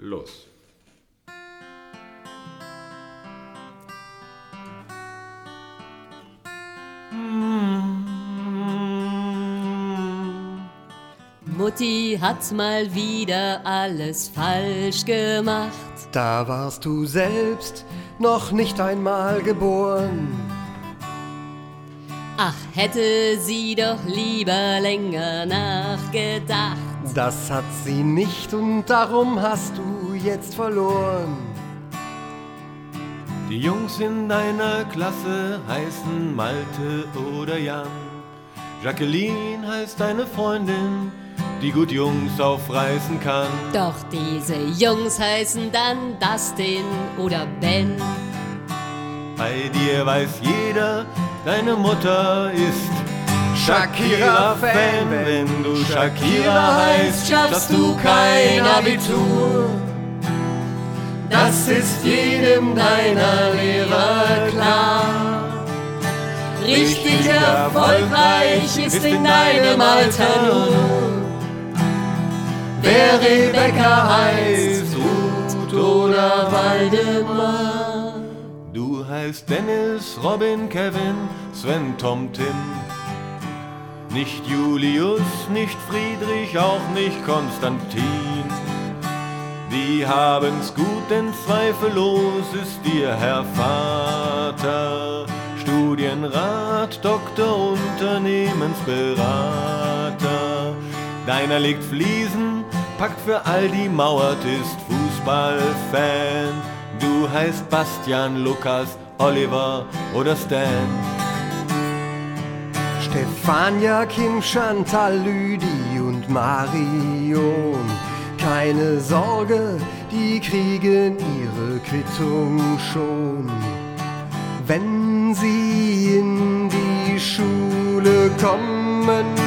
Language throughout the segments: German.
los. Mutti hat mal wieder alles falsch gemacht. Da warst du selbst noch nicht einmal geboren. Ach, hätte sie doch lieber länger nachgedacht. Das hat sie nicht und darum hast du jetzt verloren. Die Jungs in deiner Klasse heißen Malte oder Jan. Jacqueline heißt deine Freundin, die gut Jungs aufreißen kann. Doch diese Jungs heißen dann Dustin oder Ben. Bei dir weiß jeder, deine Mutter ist Shakira-Fan. Wenn du Shakira heißt, schaffst du kein Abitur. Das ist jedem deiner Lehrer klar. Richtig erfolgreich ist in deinem Alter nur, Wer Rebecca heißt, Ruth oder Waldemar. Heißt Dennis, Robin, Kevin, Sven, Tom, Tim. Nicht Julius, nicht Friedrich, auch nicht Konstantin. Die haben's gut, denn zweifellos ist dir Herr Vater Studienrat, Doktor, Unternehmensberater. Deiner legt Fliesen, packt für all die mauert, ist Fußballfan. Du heißt Bastian, Lukas, Oliver oder Stan. Stefania, Kim, Chantal, Lüdi und Marion. Keine Sorge, die kriegen ihre Quittung schon. Wenn sie in die Schule kommen,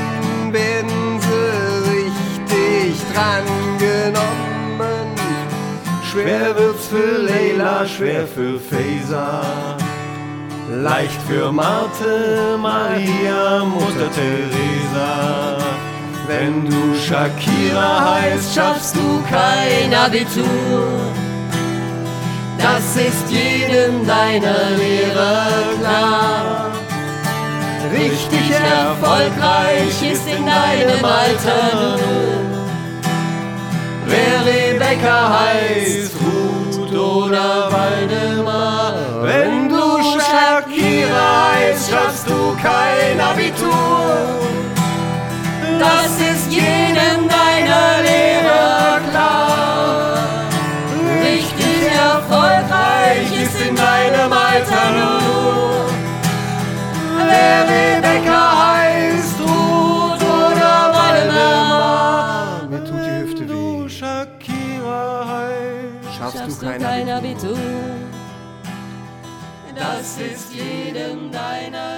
Schwer wird's für Leila, schwer für Faser. Leicht für Marthe, Maria, Mutter Teresa. Wenn du Shakira heißt, schaffst du kein Abitur. Das ist jedem deiner Lehrer klar. Richtig erfolgreich ist in deinem Alter nur. Rebecca heißt, Ruth oder Waldemar. Wenn du Shakira heißt, schaffst du kein Abitur. Das ist jedem deiner Lehrer klar. Richtig erfolgreich ist in deinem Alter nur. Wer Rebecca Heißt, Schaffst, Schaffst du du kein kein Abitur? Abitur. Das ist jedem deiner